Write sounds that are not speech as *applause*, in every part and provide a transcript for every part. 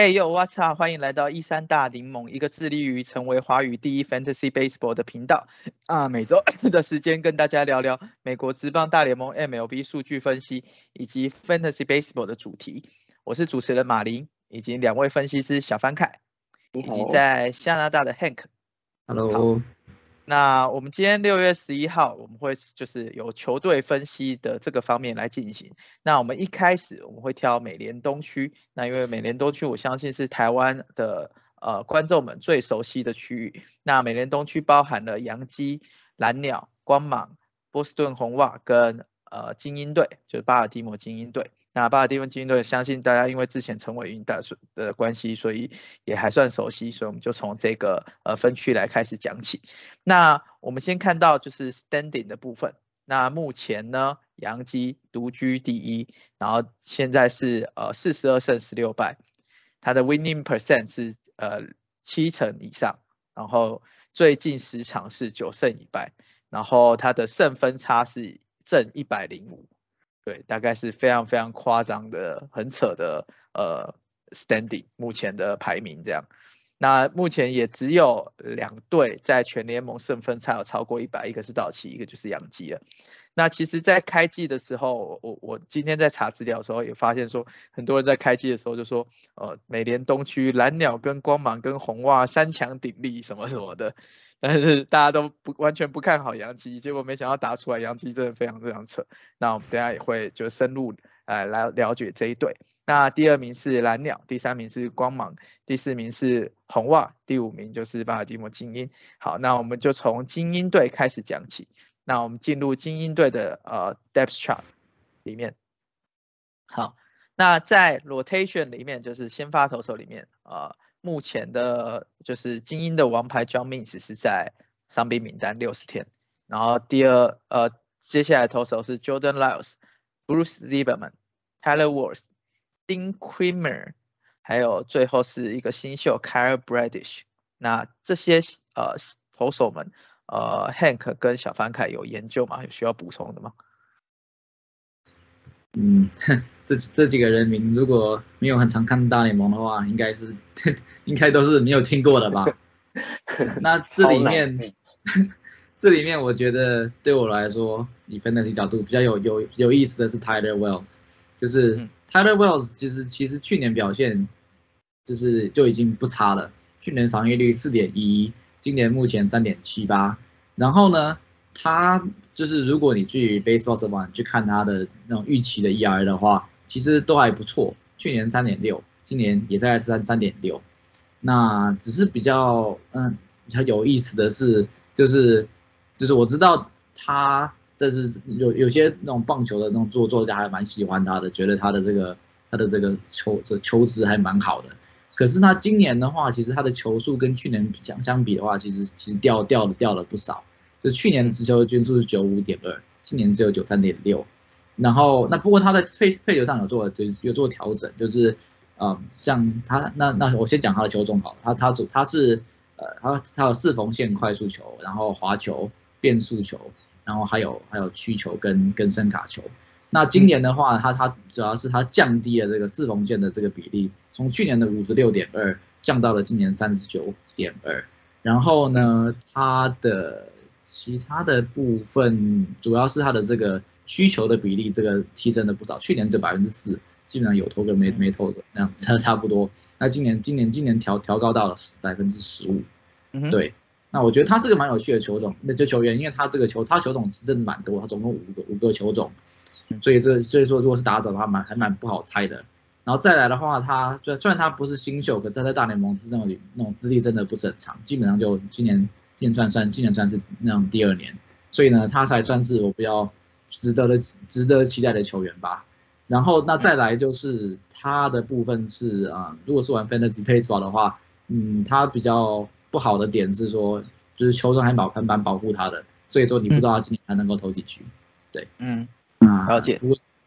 Hey yo，What's up？欢迎来到一三大联盟，一个致力于成为华语第一 Fantasy Baseball 的频道啊。每周的时间跟大家聊聊美国职棒大联盟 MLB 数据分析以及 Fantasy Baseball 的主题。我是主持人马林，以及两位分析师小范凯，以及在加拿大的 Hank。Hello。那我们今天六月十一号，我们会就是有球队分析的这个方面来进行。那我们一开始我们会挑美联东区，那因为美联东区我相信是台湾的呃观众们最熟悉的区域。那美联东区包含了洋基、蓝鸟、光芒、波士顿红袜跟呃精英队，就是巴尔的摩精英队。那巴尔的摩精英队，相信大家因为之前成为云大的关系，所以也还算熟悉，所以我们就从这个呃分区来开始讲起。那我们先看到就是 standing 的部分。那目前呢，杨基独居第一，然后现在是呃四十二胜十六败，他的 winning percent 是呃七成以上，然后最近十场是九胜一败，然后他的胜分差是正一百零五。对，大概是非常非常夸张的、很扯的呃 standing，目前的排名这样。那目前也只有两队在全联盟胜分才有超过一百，一个是道奇，一个就是杨基了。那其实，在开季的时候，我我今天在查资料的时候也发现说，很多人在开季的时候就说，呃，美联东区蓝鸟跟光芒跟红袜三强鼎立什么什么的。*laughs* 但是大家都不完全不看好杨基，结果没想到打出来杨基真的非常非常扯。那我们等下也会就深入呃来了解这一队。那第二名是蓝鸟，第三名是光芒，第四名是红袜，第五名就是巴尔的摩精英。好，那我们就从精英队开始讲起。那我们进入精英队的呃 depth chart 里面。好，那在 rotation 里面就是先发投手里面啊。目前的就是精英的王牌 John Means 是在伤病名单六十天，然后第二呃接下来投手是 Jordan Lyles、Bruce Zimmerman、Tyler Wars、Dean Kremer，还有最后是一个新秀 Kyle Bradish。那这些呃投手们呃 Hank 跟小凡凯有研究吗？有需要补充的吗？嗯，这这几个人名如果没有很常看大联盟的话，应该是 *laughs* 应该都是没有听过的吧？*laughs* 那这里面 *laughs* 这里面我觉得对我来说，以分析角度比较有有有意思的是 Tyler Wells，就是 Tyler Wells 其实其实去年表现就是就已经不差了，去年防御率四点一，今年目前三点七八，然后呢？他就是如果你去 Baseball s e 去看他的那种预期的 ER 的话，其实都还不错。去年三点六，今年也在三三点六。那只是比较嗯比较有意思的是，就是就是我知道他这是有有些那种棒球的那种作作家还蛮喜欢他的，觉得他的这个他的这个球这球质还蛮好的。可是他今年的话，其实他的球速跟去年相相比的话，其实其实掉掉了掉了不少。就去年的直球的均速是九五点二，今年只有九三点六。然后那不过他在配配球上有做有做调整，就是呃像他那那我先讲他的球种好，他他主他是呃他他有四缝线快速球，然后滑球、变速球，然后还有还有曲球跟跟声卡球。那今年的话，它它主要是它降低了这个四缝线的这个比例，从去年的五十六点二降到了今年三十九点二。然后呢，它的其他的部分主要是它的这个需求的比例，这个提升了不少。去年就百分之四，基本上有投跟没没投的那样子，差 *laughs* 差不多。那今年今年今年调调高到了百分之十五，对。那我觉得他是个蛮有趣的球种，那就球员，因为他这个球他球种是真的蛮多，他总共五个五个球种，所以这所以说如果是打者的话，蛮还蛮不好猜的。然后再来的话，他虽然虽然他不是新秀，可是他在大联盟那种那种资历真的不是很长，基本上就今年。今年算算，今年算是那种第二年，所以呢，他才算是我比较值得的、值得期待的球员吧。然后那再来就是他的部分是啊，如果是玩 Fantasy Baseball 的话，嗯，他比较不好的点是说，就是球场还保很蛮保护他的，所以说你不知道他今年还能够投几局。对，嗯，啊，了解。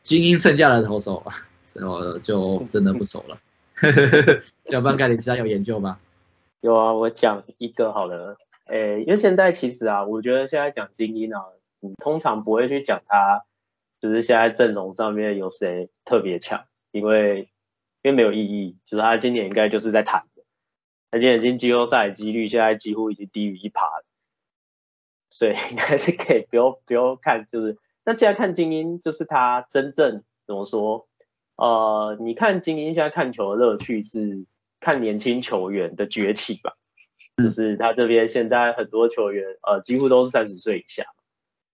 精英剩下的投手，*laughs* 然后就真的不熟了。*laughs* 小班盖，你其他有研究吗？有啊，我讲一个好了。诶，因为现在其实啊，我觉得现在讲精英啊，你通常不会去讲他，就是现在阵容上面有谁特别强，因为因为没有意义，就是他今年应该就是在谈的，他今年进季后赛的几率现在几乎已经低于一趴了，所以应该是可以不用不用看，就是那既然看精英，就是他真正怎么说，呃，你看精英现在看球的乐趣是看年轻球员的崛起吧。就是他这边现在很多球员，呃，几乎都是三十岁以下，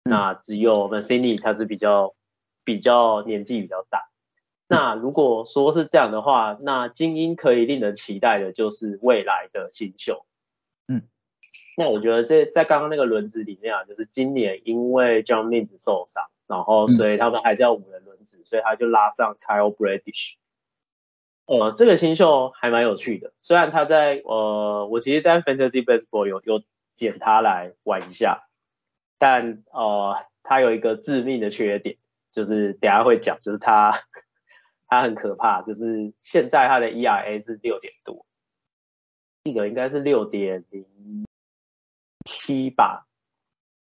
那只有 Mancini 他是比较比较年纪比较大。那如果说是这样的话，那精英可以令人期待的就是未来的新秀。嗯，那我觉得这在刚刚那个轮子里面啊，就是今年因为 John Means 受伤，然后所以他们还是要五人轮子，所以他就拉上 Kyle Bradish。呃，这个新秀还蛮有趣的，虽然他在呃，我其实，在 Fantasy Baseball 有有捡他来玩一下，但呃，他有一个致命的缺点，就是等下会讲，就是他 *laughs* 他很可怕，就是现在他的 ERA 是六点多，记得应该是六点零七吧，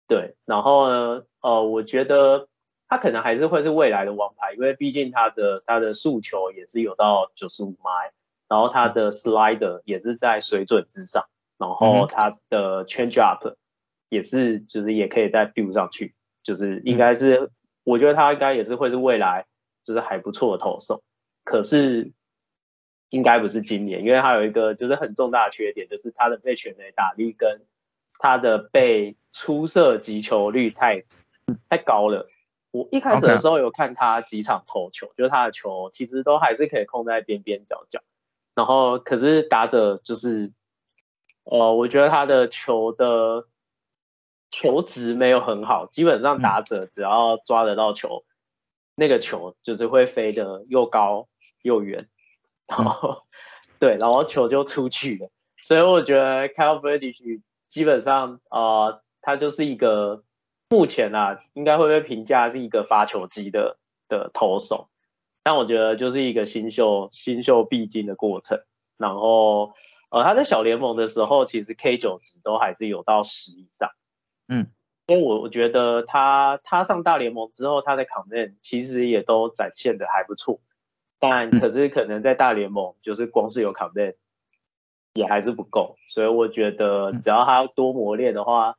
对，然后呢，呃，我觉得。他可能还是会是未来的王牌，因为毕竟他的他的速球也是有到九十五迈，然后他的 slider 也是在水准之上，然后他的 change up 也是就是也可以再 build 上去，就是应该是我觉得他应该也是会是未来就是还不错的投手，可是应该不是今年，因为他有一个就是很重大的缺点，就是他的被全垒打率跟他的被出色击球率太太高了。我一开始的时候有看他几场投球，就是他的球其实都还是可以控在边边角角，然后可是打者就是，呃，我觉得他的球的球值没有很好，基本上打者只要抓得到球，那个球就是会飞得又高又远，然后对，然后球就出去了，所以我觉得 Kyle Bradish 基本上呃，他就是一个。目前啊，应该会被评价是一个发球机的的投手，但我觉得就是一个新秀新秀必经的过程。然后，呃，他在小联盟的时候，其实 K 九值都还是有到十以上。嗯，因为我我觉得他他上大联盟之后，他的 command 其实也都展现的还不错，但可是可能在大联盟就是光是有 command 也还是不够，所以我觉得只要他多磨练的话。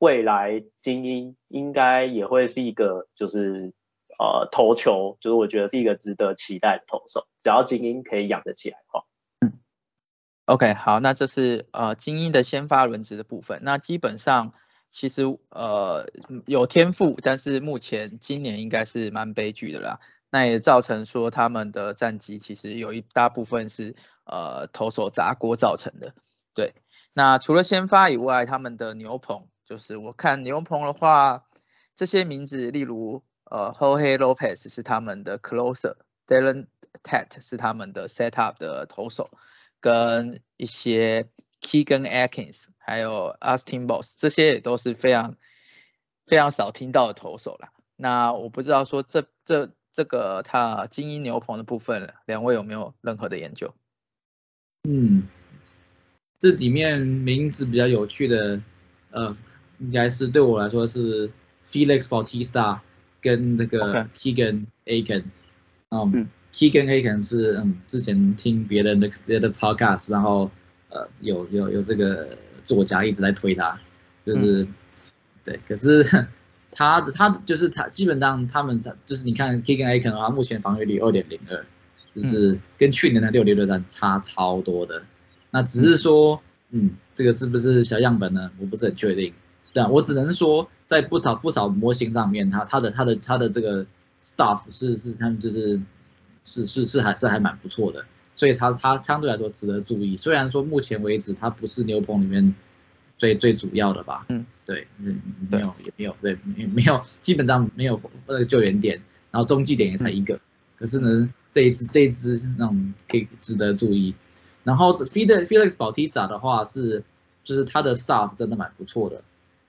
未来精英应该也会是一个，就是呃投球，就是我觉得是一个值得期待的投手，只要精英可以养得起来的话。嗯，OK，好，那这是呃精英的先发轮值的部分。那基本上其实呃有天赋，但是目前今年应该是蛮悲剧的啦。那也造成说他们的战绩其实有一大部分是呃投手砸锅造成的。对，那除了先发以外，他们的牛棚。就是我看牛棚的话，这些名字，例如呃，Jorge Lopez 是他们的 closer，Dylan Tat 是他们的 setup 的投手，跟一些 Keegan Atkins，还有 Austin Boss，这些也都是非常非常少听到的投手啦。那我不知道说这这这个它精英牛棚的部分，两位有没有任何的研究？嗯，这里面名字比较有趣的，呃。应该是对我来说是 Felix Bautista 跟这个 Keegan Aiken，嗯，Keegan Aiken 是嗯之前听别人的别的 podcast，然后呃有有有这个作家一直在推他，就是对，可是他的他就是他基本上他们就是你看 Keegan Aiken 的话，目前防御率二点零二，就是跟去年的六六六三差超多的，那只是说嗯这个是不是小样本呢？我不是很确定。对啊，我只能说，在不少不少模型上面，它它的它的它的这个 stuff 是是他们就是是是是还是还蛮不错的，所以它它相对来说值得注意。虽然说目前为止它不是牛棚里面最最主要的吧，嗯，对，嗯，没有也没有对没没有基本上没有那个救援点，然后中继点也才一个，可是呢这一支这一支那种可以值得注意。然后 Felix Felix Bautista 的话是就是他的 stuff 真的蛮不错的。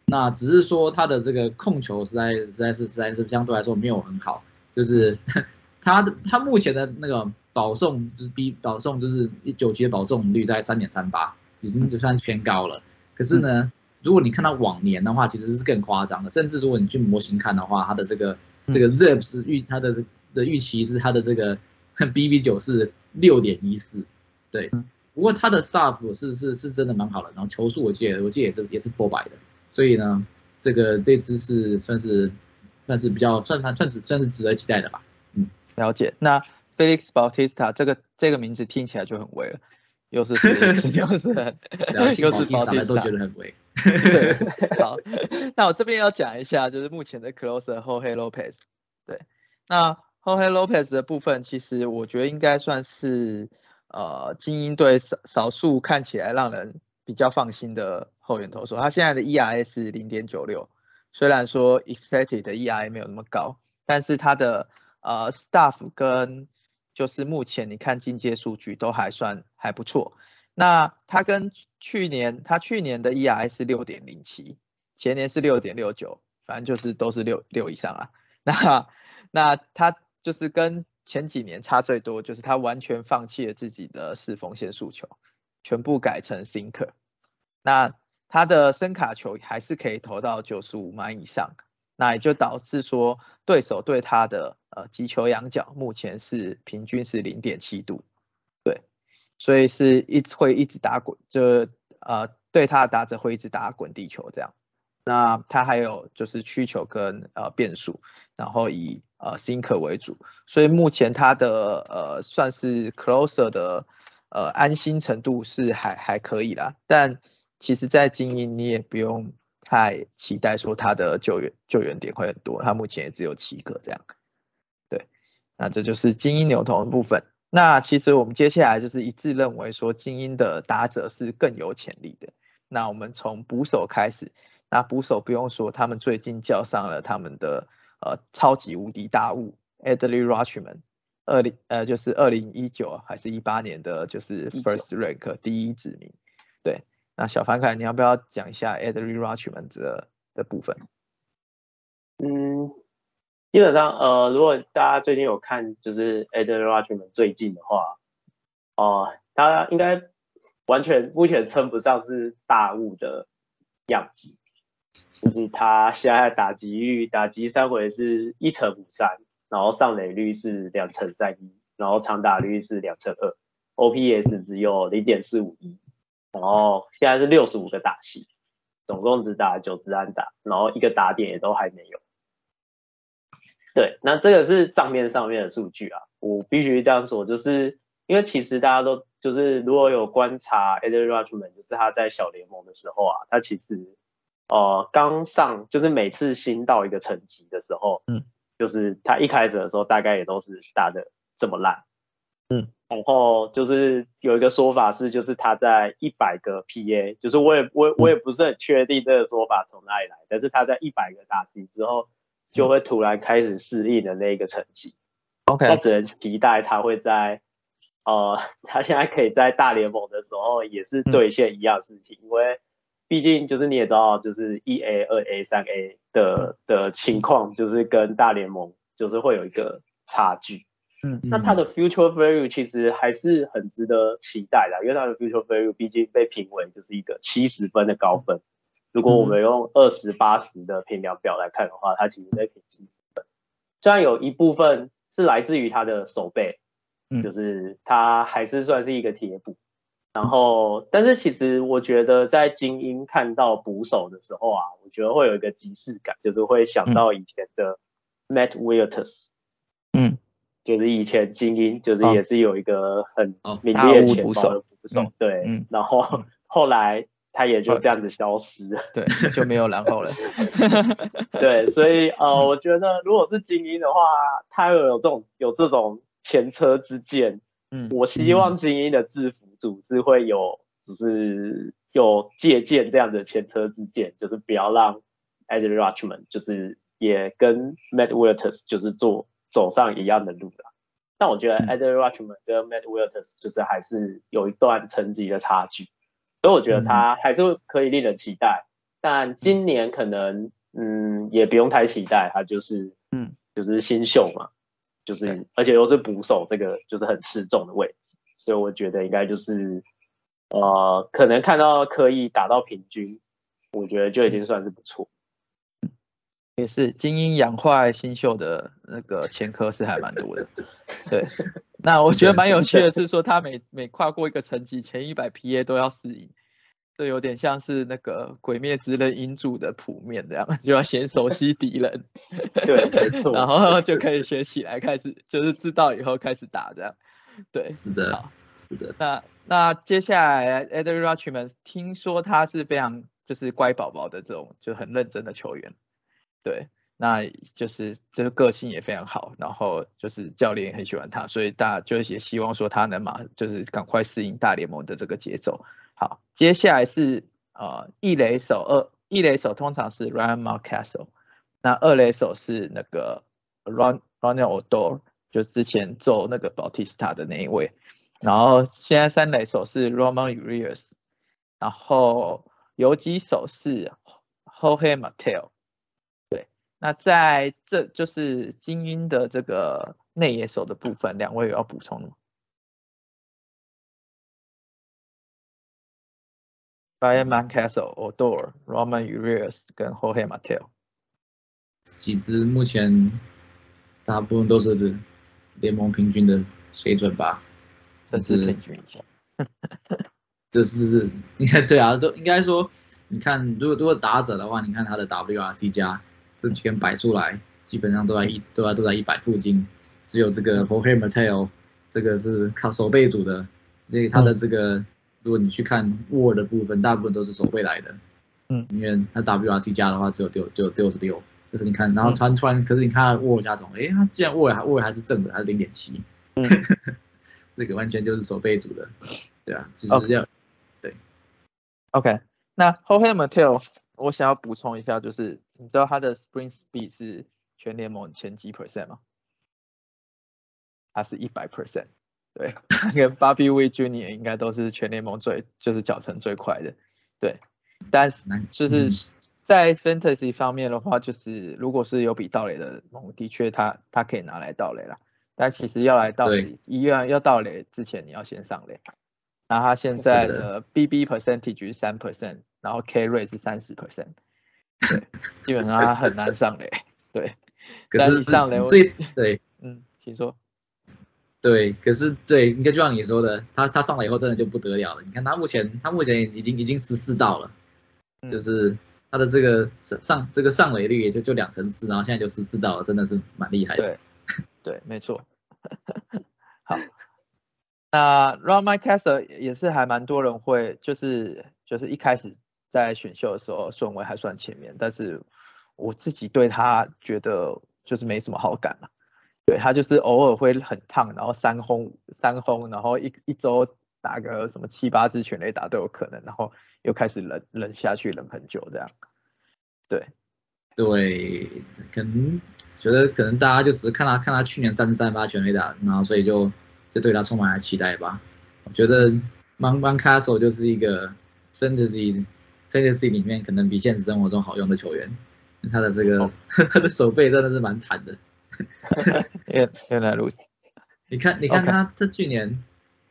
那只是说他的这个控球实在实在是实在是相对来说没有很好，就是 *laughs* 他的他目前的那个保送就是比保送就是九级的保送率在三点三八，已经就算是偏高了。可是呢，如果你看到往年的话，其实是更夸张的。甚至如果你去模型看的话，它的这个这个 ZiP 是预它的的预期是它的这个 *laughs* BB 九是六点一四，对，不过它的 staff 是是是真的蛮好的，然后球速我记得我记得也是也是破百的，所以呢，这个这次是算是算是比较算算是算是值得期待的吧，嗯，了解。那 Felix Bautista 这个这个名字听起来就很威了，又是 *laughs* 又是又是 Bautista 都觉得很危。对，*laughs* 好，那我这边要讲一下，就是目前的 closer Jorge Lopez。对，那 Jorge Lopez 的部分，其实我觉得应该算是呃精英队少少数看起来让人比较放心的后援投手。他现在的 ERA 是零点九六，虽然说 expected 的 ERA 没有那么高，但是他的呃 staff 跟就是目前你看进阶数据都还算还不错。那他跟去年，他去年的 ERA 是六点零七，前年是六点六九，反正就是都是六六以上啊。那那他就是跟前几年差最多，就是他完全放弃了自己的四缝线诉求，全部改成 sink。那他的声卡球还是可以投到九十五码以上，那也就导致说对手对他的呃击球仰角目前是平均是零点七度。所以是一直会一直打滚，就呃对他的打者会一直打滚地球这样。那他还有就是曲球跟呃变数，然后以呃 sinker 为主。所以目前他的呃算是 closer 的呃安心程度是还还可以啦。但其实，在精英你也不用太期待说他的救援救援点会很多，他目前也只有七个这样。对，那这就是精英牛头的部分。那其实我们接下来就是一致认为说，精英的打者是更有潜力的。那我们从捕手开始，那捕手不用说，他们最近叫上了他们的呃超级无敌大物 Adley Rutschman，二零呃就是二零一九还是一八年的就是 First Rank 第一指名。对，那小凡凯，你要不要讲一下 Adley Rutschman 的的部分？嗯。基本上，呃，如果大家最近有看就是 a d r i a n 最近的话，哦，他应该完全目前称不上是大物的样子，就是他现在打击率，打击三回是一成五三，然后上垒率是两成三一，然后长打率是两成二，OPS 只有零点四五一，然后现在是六十五个打席，总共只打九支安打，然后一个打点也都还没有。对，那这个是账面上面的数据啊，我必须这样说，就是因为其实大家都就是如果有观察 a d r i a Rutschman，就是他在小联盟的时候啊，他其实呃刚上就是每次新到一个层级的时候，嗯，就是他一开始的时候大概也都是打的这么烂，嗯，然后就是有一个说法是，就是他在一百个 PA，就是我也我我也不是很确定这个说法从哪里来，但是他在一百个打击之后。就会突然开始适应的那个成绩，OK，他只能期待他会在，呃，*laughs* 他现在可以在大联盟的时候也是兑现一样事情，因为毕竟就是你也知道，就是一 A、二 A、三 A 的的情况，就是跟大联盟就是会有一个差距，嗯，那他的 future value 其实还是很值得期待的，因为他的 future value 毕竟被评为就是一个七十分的高分。如果我们用二十八十的评量表来看的话，它其实在评七十分，虽然有一部分是来自于他的手背，嗯，就是它还是算是一个铁补，然后，但是其实我觉得在精英看到捕手的时候啊，我觉得会有一个即视感，就是会想到以前的 Matt Wilters，嗯，就是以前精英就是也是有一个很名列前茅的捕手，对，然后后来。他也就这样子消失了，对，就没有然后了。*laughs* *laughs* 对，所以呃，我觉得如果是精英的话，他有有这种有这种前车之鉴，嗯，我希望精英的制服组织会有，只是有借鉴这样的前车之鉴，就是不要让 Ed Rutschman 就是也跟 Matt Wilters 就是做走上一样的路了。但我觉得 Ed Rutschman 跟 Matt Wilters 就是还是有一段层级的差距。所以我觉得他还是可以令人期待，但今年可能嗯也不用太期待，他就是嗯。就是新秀嘛，就是而且又是捕手，这个就是很吃重的位置，所以我觉得应该就是呃可能看到可以打到平均，我觉得就已经算是不错。也是精英养坏新秀的那个前科是还蛮多的，对，*laughs* *laughs* 那我觉得蛮有趣的是说，他每每跨过一个层级，前一百 PA 都要适应，这有点像是那个《鬼灭之刃》音柱的谱面这样，*laughs* 就要先熟悉敌人，*laughs* 对，没错，然后就可以学起来，开始就是知道以后开始打这样，对，是的，是的。那那接下来 e d r i Rutschman 听说他是非常就是乖宝宝的这种就很认真的球员，对。那就是这个个性也非常好，然后就是教练也很喜欢他，所以大家就也希望说他能马就是赶快适应大联盟的这个节奏。好，接下来是呃一垒手二一垒手通常是 Ryan Marcastle，那二垒手是那个 Ron Ronald Odor，就之前做那个 Bautista 的那一位，然后现在三垒手是 Roman Urias，然后游击手是 Jorge Mateo。那在这就是精英的这个内野手的部分，两位有要补充的吗？Brian Mancastle、Odor、Roman Urias 跟 Jorge Mateo 几支目前大部分都是联盟平均的水准吧？这是平均一下。*laughs* 这是应该对啊，都应该说，你看，如果如果打者的话，你看他的 WRC 加。这几根摆出来，基本上都在一都在都在一百附近，只有这个 Jorge Mateo，这个是靠手背组的，所以他的这个，如果你去看 Word 的部分，大部分都是手背来的，嗯，因为他 WRC 加的话只有六只有六十六，就是你看，然后突然突然，可是你看 WAR 加总，哎，他既然 WAR 还 WAR 还是正的，还是零点七，嗯。*laughs* 这个完全就是手背组的，对啊，其实要对，OK，那 Jorge Mateo。我想要补充一下，就是你知道他的 Spring Speed 是全联盟前几 percent 吗？他是一百 percent，对，跟 Bobby e Junior 应该都是全联盟最就是脚程最快的，对。但是就是在 Fantasy 方面的话，就是如果是有比盗垒的盟，的确他他可以拿来盗垒了。但其实要来盗垒，一样要盗垒之前你要先上垒。那他现在的 BB percentage 是三 percent。然后 K rate 是三十 percent，对，*laughs* 基本上他很难上垒，*laughs* 对。可是上垒最对，嗯，请说。对，可是对，应该就像你说的，他他上来以后真的就不得了了。你看他目前他目前已经已经十四道了，就是他的这个上上这个上垒率也就就两成四，然后现在就十四道了，真的是蛮厉害的。对，对，没错。*laughs* 好，那 Run My Castle 也是还蛮多人会，就是就是一开始。在选秀的时候顺位还算前面，但是我自己对他觉得就是没什么好感了。对他就是偶尔会很烫，然后三轰三轰，然后一一周打个什么七八支全垒打都有可能，然后又开始冷冷下去冷很久这样。对对，可能觉得可能大家就只是看他看他去年三十三发全垒打，然后所以就就对他充满了期待吧。我觉得 Mon Mon Castle 就是一个 Fantasy。Fantasy 里面可能比现实生活中好用的球员，他的这个 *laughs* 他的手背真的是蛮惨的。*laughs* 原原来如此。你看你看他他去年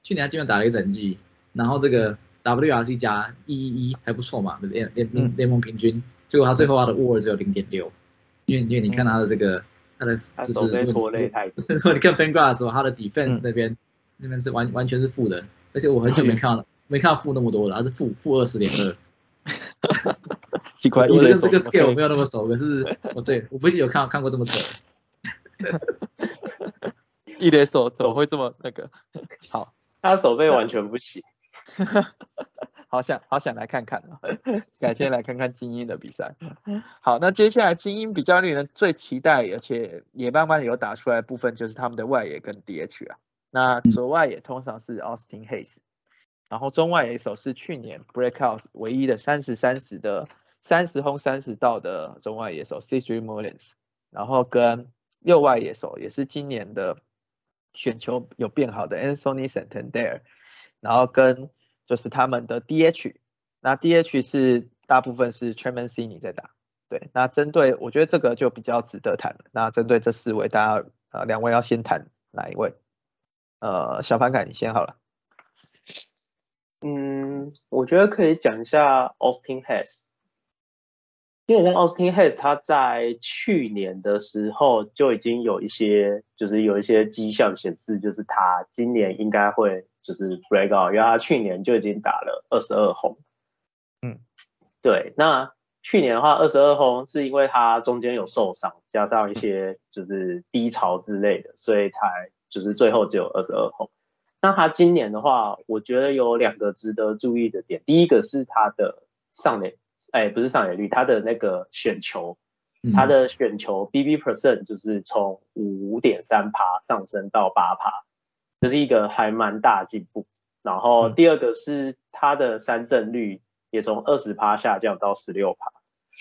去年他居然打了一整季，然后这个 WRC 加一一一还不错嘛，联联联盟平均，结果他最后他的 WAR 只有零点六，因为因为你看他的这个他的就是拖累太多。*laughs* 你看 Fangraphs 时候他的 Defense 那边那边是完完全是负的，而且我很久没看到没看到负那么多了，他是负负二十点二。奇怪，我跟这个 scale 没有那么熟，可是 *laughs* 哦对，我不是有看看过这么丑。*laughs* 一垒手怎么会这么那个？*laughs* 好，他手背完全不行。好想好想来看看啊，改天来看看精英的比赛。好，那接下来精英比较令人最期待，而且也慢慢有打出来部分，就是他们的外野跟 DH 啊。那左外野通常是 Austin Hayes。然后中外野手是去年 breakout 唯一的三十三十的三十轰三十道的中外野手 C.J. Mullins，然后跟右外野手也是今年的选球有变好的 Anthony Santander，然后跟就是他们的 D.H，那 D.H 是大部分是 Truman c n y 在打，对，那针对我觉得这个就比较值得谈了。那针对这四位，大家呃两位要先谈哪一位？呃，小凡凯你先好了。嗯，我觉得可以讲一下 Austin Hayes，基本上 Austin Hayes 他在去年的时候就已经有一些，就是有一些迹象显示，就是他今年应该会就是 break out，因为他去年就已经打了二十二轰。嗯，对，那去年的话二十二轰是因为他中间有受伤，加上一些就是低潮之类的，所以才就是最后只有二十二轰。那他今年的话，我觉得有两个值得注意的点，第一个是他的上垒。哎，不是上垒率，他的那个选球，他的选球 BB percent 就是从五点三趴上升到八趴，这是一个还蛮大进步。然后第二个是他的三振率也从二十趴下降到十六趴。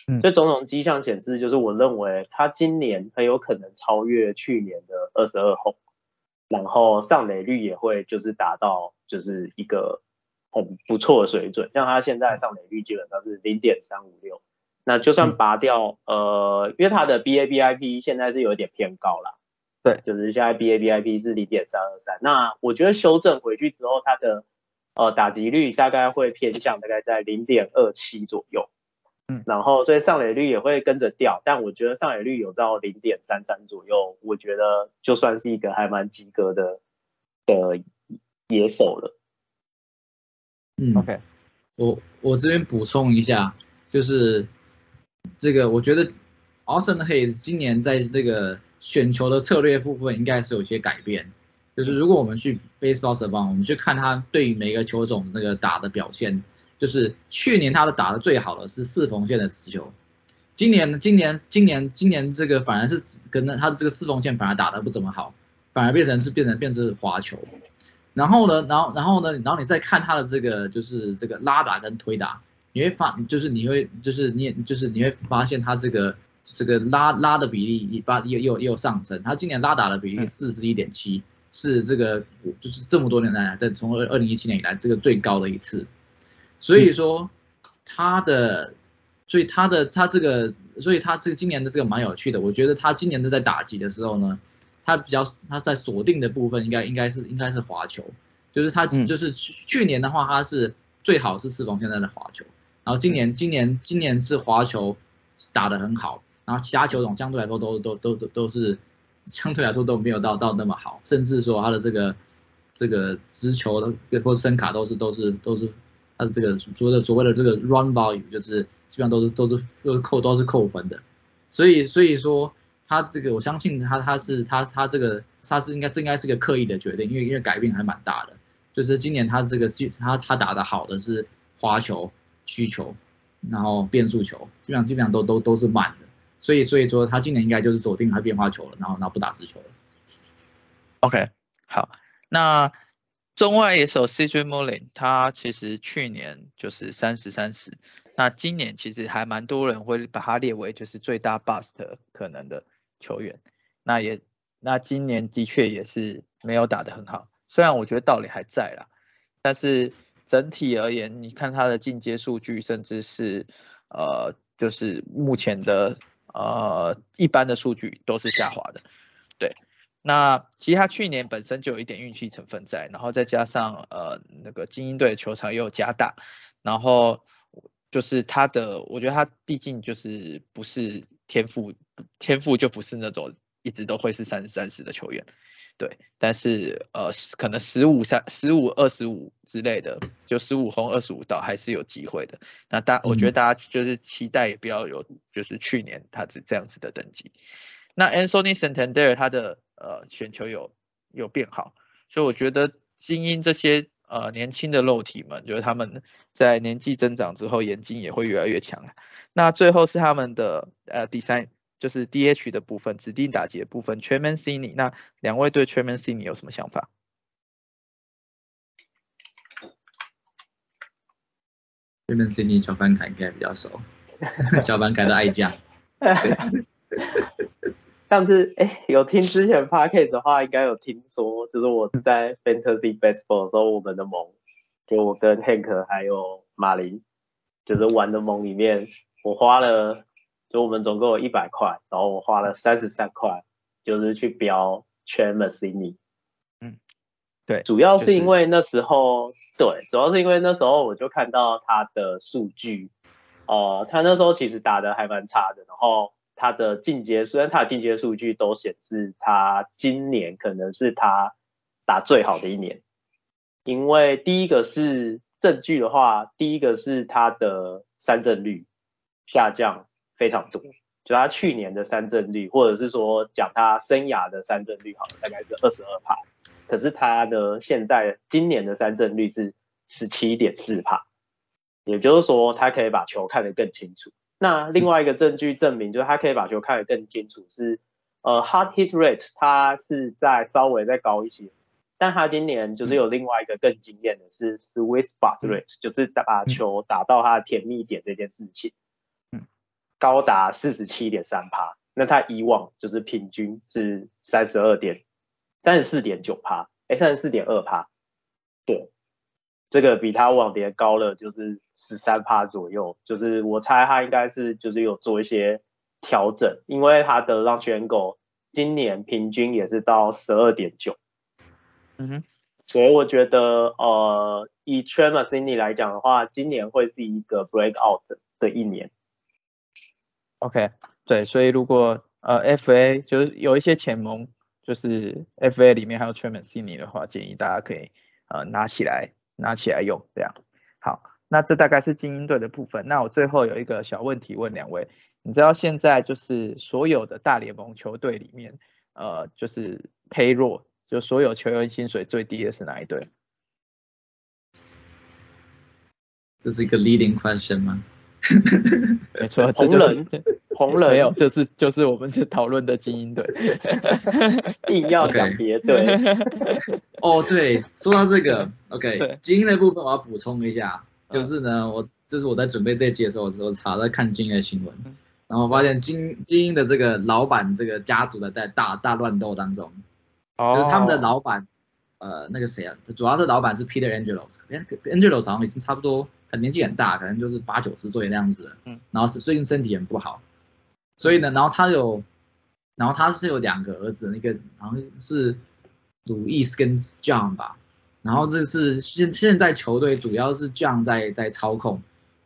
嗯，这种种迹象显示，就是我认为他今年很有可能超越去年的二十二轰，然后上垒率也会就是达到就是一个。很不错的水准，像他现在上垒率基本上是零点三五六，那就算拔掉，呃，因为他的 BABIP 现在是有点偏高了，对，就是现在 BABIP 是零点三二三，那我觉得修正回去之后，他的呃打击率大概会偏向大概在零点二七左右，嗯，然后所以上垒率也会跟着掉，但我觉得上垒率有到零点三三左右，我觉得就算是一个还蛮及格的的野手了。嗯，OK，我我这边补充一下，就是这个我觉得 Austin Hayes 今年在这个选球的策略部分应该是有些改变，就是如果我们去 Baseball s a v a n 我们去看他对每个球种那个打的表现，就是去年他的打的最好的是四缝线的直球，今年今年今年今年这个反而是跟他的这个四缝线反而打的不怎么好，反而变成是变成变成滑球。然后呢，然后然后呢，然后你再看他的这个就是这个拉打跟推打，你会发就是你会就是你就是你会发现他这个这个拉拉的比例一把又又又上升，他今年拉打的比例四十一点七，是这个就是这么多年来在从二二零一七年以来这个最高的一次，所以说他的所以他的他这个所以他这今年的这个蛮有趣的，我觉得他今年的在打击的时候呢。他比较他在锁定的部分应该应该是应该是滑球，就是他就是去去年的话他是最好是四缝现在的滑球，然后今年今年今年是滑球打得很好，然后其他球种相对来说都都都都都是相对来说都没有到到那么好，甚至说他的这个这个直球的或者声卡都是都是都是他的这个所谓的所谓的这个 run value 就是基本上都是都是都是扣都是扣分的，所以所以说。他这个，我相信他他是他他这个他是应该这应该是个刻意的决定，因为因为改变还蛮大的。就是今年他这个他他打的好的是花球、曲球，然后变速球，基本上基本上都都都是慢的。所以所以说他今年应该就是锁定他变化球了，然后然后不打直球了。OK，好，那中外野手 CJ Mullin，他其实去年就是三十三十，那今年其实还蛮多人会把他列为就是最大 bust 可能的。球员，那也那今年的确也是没有打得很好，虽然我觉得道理还在啦，但是整体而言，你看他的进阶数据，甚至是呃就是目前的呃一般的数据都是下滑的，对，那其实他去年本身就有一点运气成分在，然后再加上呃那个精英队的球场又加大，然后就是他的，我觉得他毕竟就是不是天赋。天赋就不是那种一直都会是三十三十的球员，对，但是呃可能十五三十五二十五之类的，就十五轰二十五道还是有机会的。那大我觉得大家就是期待也不要有就是去年他是这样子的等级。那 Anthony Santander 他的呃选球有有变好，所以我觉得精英这些呃年轻的肉体们，就是他们在年纪增长之后眼睛也会越来越强。那最后是他们的呃第三。就是 DH 的部分，指定打击的部分 t r e m a n c i n i 那两位对 t r e m a n c i n i 有什么想法 t r e m a n c i n i 小班凯应该比较熟，小班凯的爱将。*laughs* 上次哎，有听之前 Parkes 的话，应该有听说，就是我在 Fantasy Baseball 的时候，我们的盟，就我跟 Hank 还有马林，就是玩的盟里面，我花了。就我们总共有一百块，然后我花了三十三块，就是去标全 i n i 嗯，对，主要是因为那时候，对，主要是因为那时候我就看到他的数据，呃，他那时候其实打的还蛮差的，然后他的进阶虽然他的进阶数据都显示他今年可能是他打最好的一年，因为第一个是证据的话，第一个是他的三振率下降非常多，就他去年的三振率，或者是说讲他生涯的三振率好了，大概是二十二帕，可是他的现在今年的三振率是十七点四帕。也就是说，他可以把球看得更清楚。那另外一个证据证明，就是他可以把球看得更清楚，是呃 hard hit rate，它是在稍微再高一些。但他今年就是有另外一个更惊艳的是 sweet spot rate，就是把球打到他的甜蜜点这件事情，高达四十七点三趴。那他以往就是平均是三十二点三十四点九趴，哎，三十四点二趴，对。这个比他往年高了，就是十三趴左右，就是我猜他应该是就是有做一些调整，因为他的让选狗今年平均也是到十二点九，嗯哼，所以我觉得呃以 Trevor c i n d y 来讲的话，今年会是一个 break out 的一年。OK，对，所以如果呃 FA 就是有一些前盟，就是 FA 里面还有 Trevor c i n d y 的话，建议大家可以呃拿起来。拿起来用，这样好。那这大概是精英队的部分。那我最后有一个小问题问两位，你知道现在就是所有的大联盟球队里面，呃，就是 pay 弱，就所有球员薪水最低的是哪一队？这是一个 leading question 吗？*laughs* 没错，这就是。红人。没有，就是就是我们是讨论的精英队，*laughs* 硬要讲别队。哦，对，说到这个，OK，精英的部分我要补充一下，就是呢，我就是我在准备这期的时候，我查在看精英的新闻，然后发现精精英的这个老板这个家族的在大大乱斗当中，就是他们的老板，呃，那个谁啊，主要是老板是 Peter Angelos，Angelos 好像已经差不多，很年纪很大，可能就是八九十岁那样子，嗯，然后是最近身体很不好。所以呢，然后他有，然后他是有两个儿子，那个好像是鲁伊斯跟 John 吧，然后这是现现在球队主要是 John 在在操控，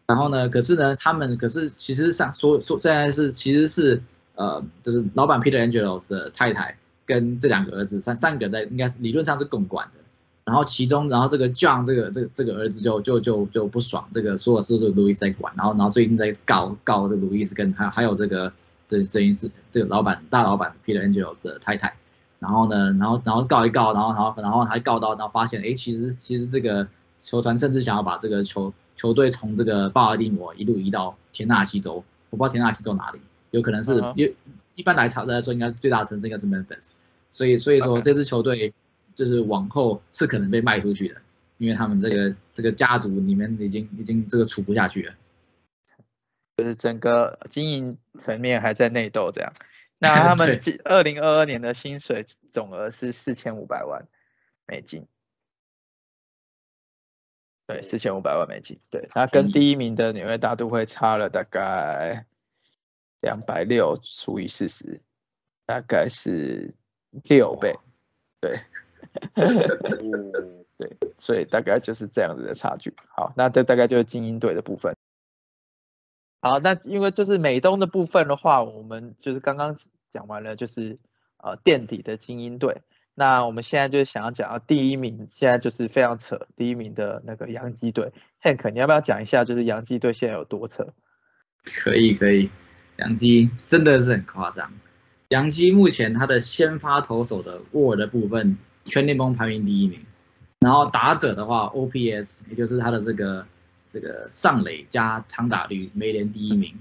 然后呢，可是呢，他们可是其实上说说现在是其实是呃，就是老板 Peter Angelos 的太太跟这两个儿子三三个在应该理论上是共管的，然后其中然后这个 John 这个这个这个儿子就就就就不爽，这个所有事都是路易斯在管，然后然后最近在告告这个路易斯跟还还有这个。这这一是这个老板大老板 Peter Angelo 的太太，然后呢，然后然后告一告，然后然后然后还告到，然后发现，哎，其实其实这个球团甚至想要把这个球球队从这个巴尔的摩一路移到田纳西州，我不知道田纳西州哪里，有可能是，一一般来查来说，应该最大城市应该是 Memphis，所以所以说这支球队就是往后是可能被卖出去的，因为他们这个这个家族里面已经已经这个处不下去了。就是整个经营层面还在内斗这样，那 *laughs* 他们二零二二年的薪水总额是四千五百万美金，对，四千五百万美金，对，那跟第一名的纽约大都会差了大概两百六除以四十，大概是六倍，对，*laughs* 对，所以大概就是这样子的差距。好，那这大概就是精英队的部分。好，那因为就是美东的部分的话，我们就是刚刚讲完了，就是呃垫底的精英队。那我们现在就是想要讲到第一名，现在就是非常扯，第一名的那个洋基队。Hank，你要不要讲一下，就是洋基队现在有多扯？可以可以，杨基真的是很夸张。杨基目前他的先发投手的握的部分，全联盟排名第一名。然后打者的话，OPS，也就是他的这个。这个上垒加长打率，美联第一名，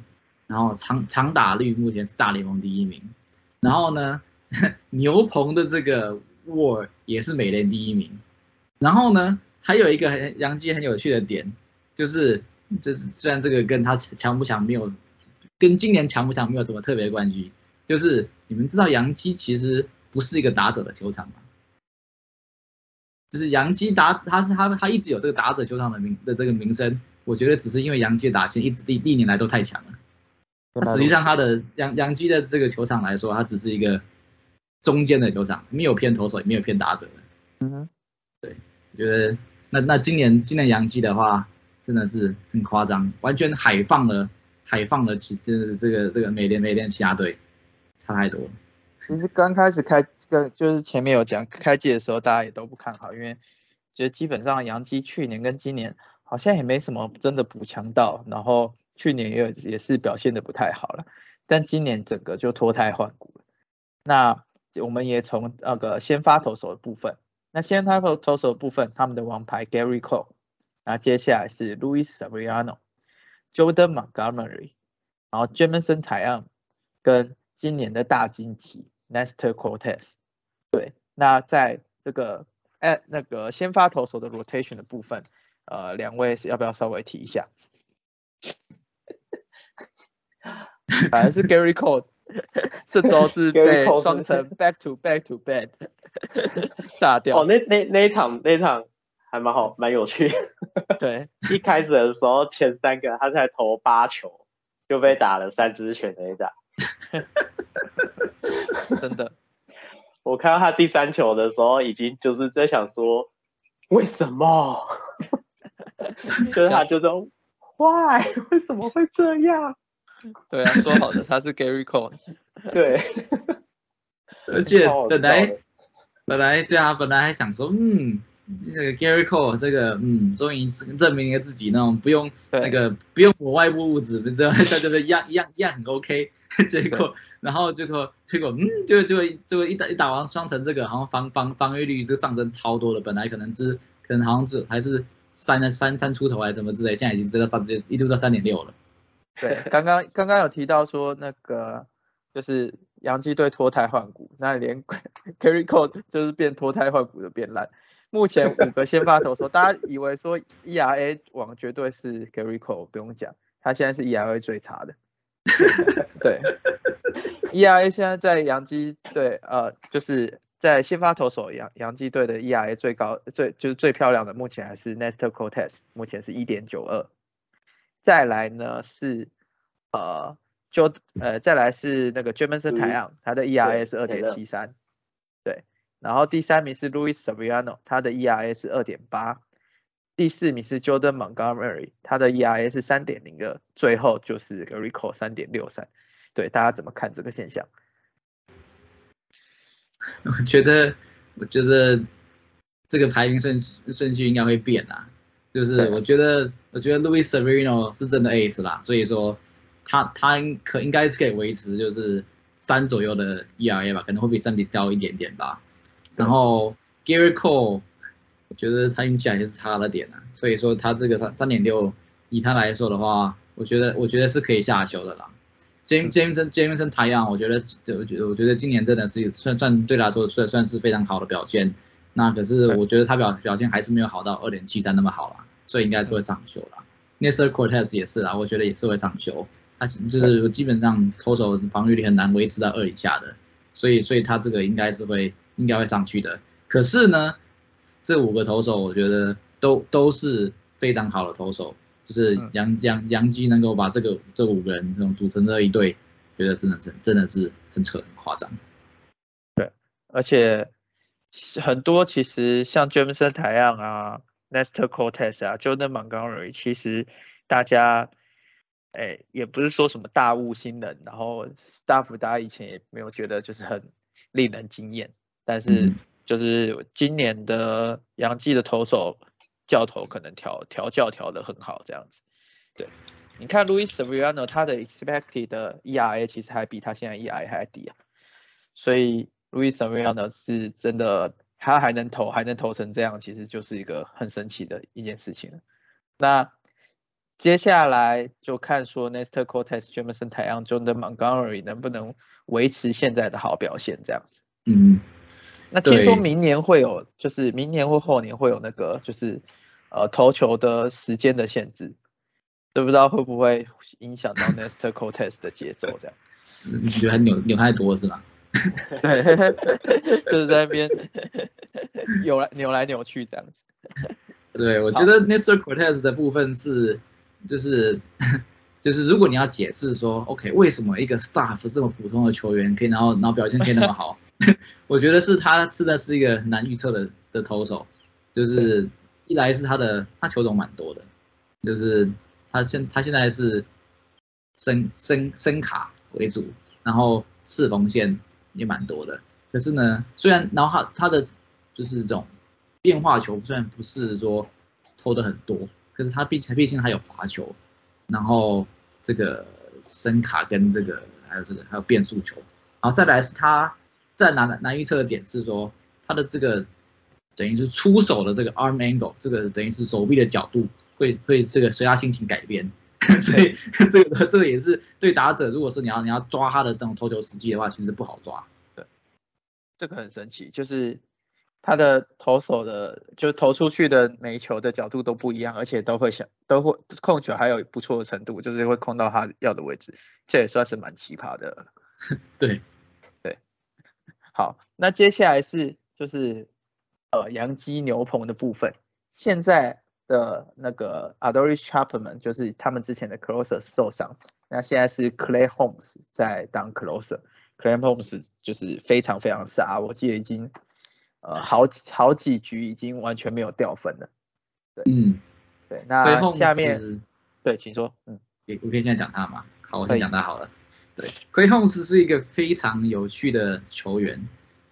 然后长长打率目前是大联盟第一名，然后呢，*laughs* 牛棚的这个沃也是美联第一名，然后呢，还有一个很杨基很有趣的点，就是就是虽然这个跟他强不强没有，跟今年强不强没有什么特别关系，就是你们知道杨基其实不是一个打者的球场吗？就是杨基打，他是他他一直有这个打者球场的名的这个名声，我觉得只是因为杨基打线一直历历年来都太强了。那实际上他的杨杨基的这个球场来说，它只是一个中间的球场，没有偏投手，也没有偏打者的。嗯哼，对，我觉得那那今年今年杨基的话，真的是很夸张，完全海放了海放的其这这个这个美联美联其他队，差太多。其实刚开始开跟就是前面有讲开季的时候，大家也都不看好，因为觉得基本上杨基去年跟今年好像也没什么真的补强到，然后去年也也是表现的不太好了，但今年整个就脱胎换骨了。那我们也从那个先发投手的部分，那先发投投手的部分，他们的王牌 Gary Cole，然后接下来是 Louis Severiano、Jordan Montgomery，然后 Jameson Taillon 跟今年的大惊奇 Nestor Cortez。对，那在这个哎那个先发投手的 rotation 的部分，呃，两位要不要稍微提一下？反正是 Gary Cole。这周是被双城 back to back to back 炸掉。哦，那那那一场那一场还蛮好，蛮有趣。*laughs* 对，一开始的时候前三个他才投八球，就被打了三支全垒打。*laughs* 真的，我看到他第三球的时候，已经就是在想说，为什么？*laughs* 就是他就说，Why？为什么会这样？对啊，说好的他是 Gary Cole，对，而且本来本来对啊，本来还想说，嗯，这个 Gary Cole 这个，嗯，终于证明了自己那种不用那个不用我外部物质，这 *laughs* 样对对对，一样一样一样很 OK，*laughs* 结果然后结果结果嗯，就就就一打一打完双城这个，好像防防防御率就上升超多了，本来可能是可能好像是还是三三三出头还是什么之类，现在已经知道三一度到三点六了。对，刚刚刚刚有提到说那个就是洋基队脱胎换骨，那连 *laughs* Gary Cole 就是变脱胎换骨的变烂。目前五个先发投手，*laughs* 大家以为说 ERA 王绝对是 Gary Cole，不用讲，他现在是 ERA 最差的。对，*laughs* ERA 现在在洋基队，呃，就是在先发投手洋洋基队的 ERA 最高最就是最漂亮的，目前还是 Nestor Cortez，目前是一点九二。再来呢是呃就呃再来是那个 Jameson Taillon，他的 ERA 是二点七三，对，然后第三名是 Luis Severiano，他的 ERA 是二点八，第四名是 Jordan Montgomery，他的 ERA 是三点零二，最后就是 Rico 三点六三，对，大家怎么看这个现象？*laughs* 我觉得我觉得这个排名顺顺序应该会变啊。就是我觉得，我觉得 Luis Severino 是真的 ace 啦，所以说他他可应该是可以维持就是三左右的 ERA 吧，可能会比三比高一点点吧。然后 Gary Cole，我觉得他运气还是差了点啊，所以说他这个三三点六，以他来说的话，我觉得我觉得是可以下球的啦。James Jameson Jameson 太阳，我觉得这我觉得我觉得今年真的是算算对他来说算算是非常好的表现。那可是我觉得他表表现还是没有好到二点七三那么好啦，所以应该是会上球啦。n e s t e r Cortez 也是啦，我觉得也是会上球，他就是基本上投手防御力很难维持在二以下的，所以所以他这个应该是会应该会上去的。可是呢，这五个投手我觉得都都是非常好的投手，就是杨杨杨基能够把这个这五个人这种组成的一队，觉得真的是真的是很扯很夸张。对，而且。很多其实像 Jameson 台样啊，Nestor Cortez 啊，Jordan Montgomery，其实大家哎也不是说什么大物新人，然后 staff 大家以前也没有觉得就是很令人惊艳，但是就是今年的洋基的投手教头可能调调教调的很好这样子。对，你看 Luis Severiano 他的 expected 的 ERA 其实还比他现在 ERA 还低啊，所以。路易斯·维亚呢是真的，他还能投，还能投成这样，其实就是一个很神奇的一件事情。那接下来就看说 Nestor Cortez、Jameson Taillon、Jordan Montgomery 能不能维持现在的好表现，这样子。嗯。那听说明年会有，就是明年或后年会有那个，就是呃投球的时间的限制，都不知道会不会影响到 *laughs* Nestor Cortez 的节奏，这样。你觉得扭扭太多是吗？对，*laughs* 就是在那边 *laughs* 扭来扭来扭去这样子。对，我觉得 Nestor Cortez 的部分是，就是就是如果你要解释说，OK，为什么一个 staff 这么普通的球员可以然后然后表现可以那么好，*laughs* 我觉得是他真的是一个很难预测的的投手，就是一来是他的他球种蛮多的，就是他现他现在是声声声卡为主，然后四缝线也蛮多的。可是呢，虽然然后他他的就是这种变化球虽然不是说投的很多，可是他毕竟毕竟还有滑球，然后这个声卡跟这个还有这个还有变速球，然后再来是他再难难预测的点是说他的这个等于是出手的这个 arm angle，这个等于是手臂的角度会会这个随他心情改变，*laughs* 所以 *laughs* 这个这个也是对打者，如果是你要你要抓他的这种投球时机的话，其实不好抓。对这个很神奇，就是他的投手的，就是投出去的每一球的角度都不一样，而且都会想都会控球还有不错的程度，就是会控到他要的位置，这也算是蛮奇葩的。对 *laughs* 对，好，那接下来是就是呃洋基牛棚的部分，现在的那个 Adoris Chapman 就是他们之前的 closer 受伤，那现在是 Clay Holmes 在当 closer。Clay Holmes 就是非常非常傻，我记得已经呃好好几局已经完全没有掉分了。对，嗯，对，那下面对，请说，嗯，我可以现在讲他吗？好，我先讲他好了。对，Clay Holmes 是一个非常有趣的球员。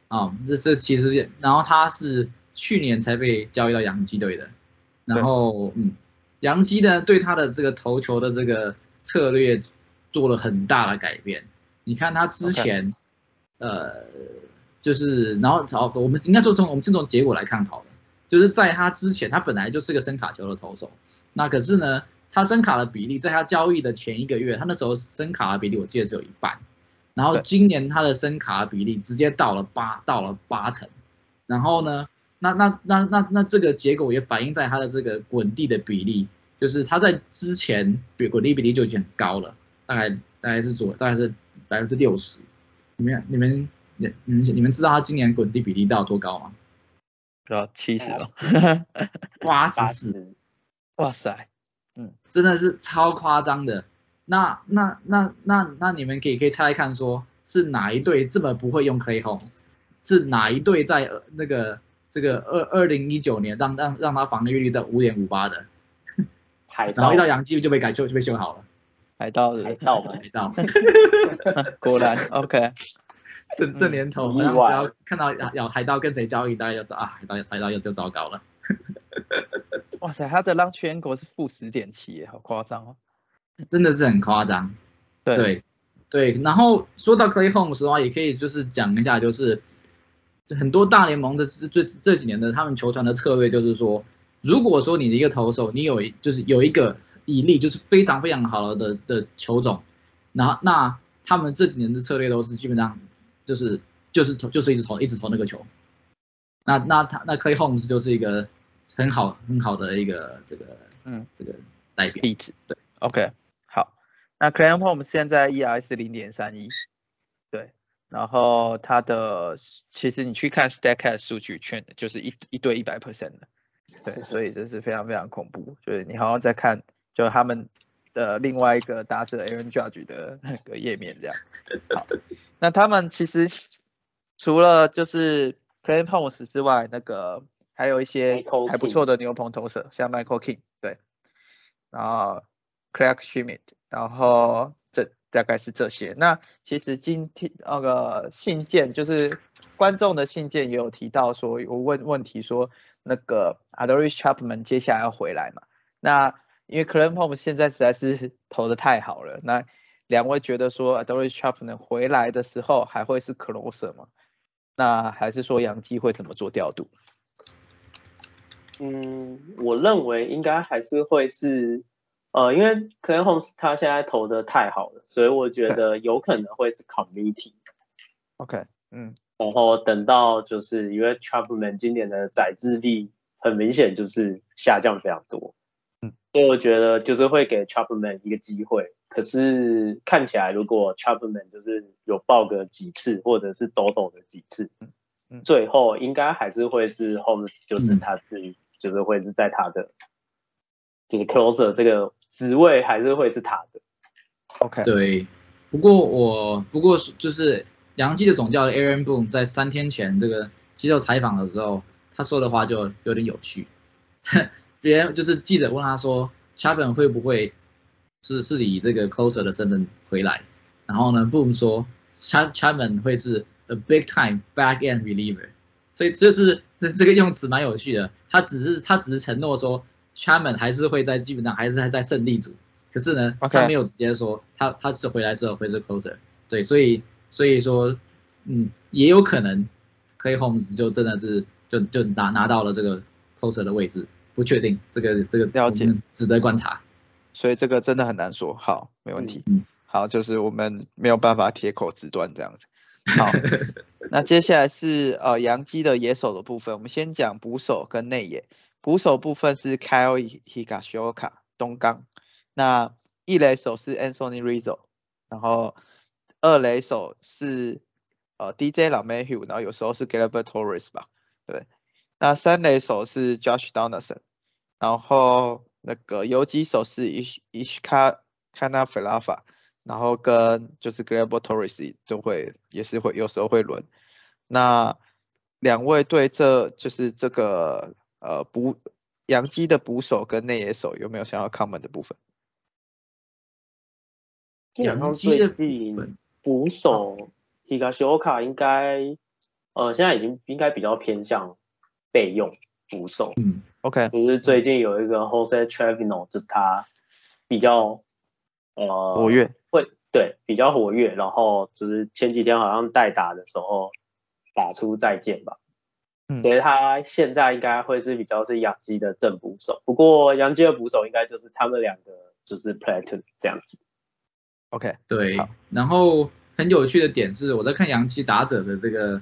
啊，这这其实，然后他是去年才被交易到洋基队的，然后嗯，洋基呢对他的这个投球的这个策略做了很大的改变。你看他之前，呃，就是，然后好，我们应该说从我们这种结果来看好了，就是在他之前，他本来就是个深卡球的投手，那可是呢，他声卡的比例，在他交易的前一个月，他那时候声卡的比例我记得只有一半，然后今年他的声卡比例直接到了八，到了八成，然后呢，那那那那那这个结果也反映在他的这个滚地的比例，就是他在之前比滚地比例就已经很高了，大概大概是左，大概是。百分之六十，你们你们你你们你们知道他今年滚地比例到多高吗？到七十了，*laughs* 八十四，哇塞，嗯，真的是超夸张的。那那那那那你们可以可以猜猜看，说是哪一队这么不会用 Clay Holmes？是哪一队在那个这个二二零一九年让让让他防御率在五点五八的？海盗，然后一到洋基就被改修就被修好了。海盗的海盗海盗，*laughs* 果然 OK。这这年头，只要看到有海盗跟谁交易，大家就知道啊，海盗海盗又就糟糕了。哇塞，他的 launch angle 是负十点七，好夸张哦，真的是很夸张。对对，然后说到 Clay Holmes 的话，也可以就是讲一下，就是很多大联盟的这这这几年的他们球团的策略，就是说，如果说你的一个投手，你有就是有一个。以力就是非常非常好的的球种，然后那他们这几年的策略都是基本上就是就是投就是一直投一直投那个球，那那他那 Clay Holmes 就是一个很好很好的一个这个嗯。这个代表。例子。对 OK 好。那 Clay Holmes 现在 ERA 是零点三一。对然后它的其实你去看 Statcast 数据圈就是一一堆一百 percent 的。对所以这是非常非常恐怖。就是你好像在看。就他们的另外一个打者 Aaron Judge 的那个页面这样，好，那他们其实除了就是 Clay Holmes 之外，那个还有一些还不错的牛棚投手，像 Michael King 对，然后 Craig Schmidt，然后这大概是这些。那其实今天那个信件就是观众的信件也有提到说，有问问题说那个 Adoris Chapman 接下来要回来嘛？那因为 Clay Holmes 现在实在是 *laughs* 投的太好了，那两位觉得说 Adoris Chapman 回来的时候还会是 closer 吗？那还是说杨基会怎么做调度？嗯，我认为应该还是会是，呃，因为 Clay Holmes 他现在投的太好了，所以我觉得 *laughs* 有可能会是 committee。OK，嗯，然后等到就是因为 Chapman 今年的载智力很明显就是下降非常多。嗯所以我觉得就是会给 Chapman 一个机会，可是看起来如果 Chapman 就是有爆个几次，或者是抖抖的几次，最后应该还是会是 Holmes，就是他自己就是会是在他的就是 closer 这个职位还是会是他的。OK，对。不过我不过就是杨基的总教练 Aaron Boone 在三天前这个接受采访的时候，他说的话就有点有趣。*laughs* 别人就是记者问他说 Chapman 会不会是是以这个 closer 的身份回来？然后呢，Boom 说 Ch Chapman 会是 a big time back end reliever，所以就是这这个用词蛮有趣的。他只是他只是承诺说 Chapman 还是会在基本上还是还在胜利组，可是呢，他没有直接说他他是回来之后会是 closer。对，所以所以说，嗯，也有可能 Clay Holmes 就真的是就就拿拿到了这个 closer 的位置。不确定这个这个了解，值得观察，所以这个真的很难说。好，没问题。嗯，好，就是我们没有办法铁口直断这样子。好，那接下来是呃杨基的野手的部分，我们先讲捕手跟内野。捕手部分是 Kyle Higashioka 东冈，那一垒手是 Anthony Rizzo，然后二垒手是呃 DJ 老 Mayhew，然后有时候是 Gilbert Torres 吧，对。那三垒手是 Josh Donaldson。然后那个游击手是 Ish Ishka Kana Falafa，然后跟就是 Glebo Torres 都会也是会有时候会轮。那两位对这就是这个呃捕洋基的捕手跟内野手有没有想要 comment 的部分？洋基的捕手 Higashioka 应该呃现在已经应该比较偏向备用。捕手，嗯，OK，就是最近有一个 Jose Trevino，就是他比较呃活跃，会对比较活跃，然后就是前几天好像代打的时候打出再见吧，嗯，所以他现在应该会是比较是养鸡的正捕手，不过养鸡的捕手应该就是他们两个就是 platoon 这样子，OK，对，然后很有趣的点是我在看洋基打者的这个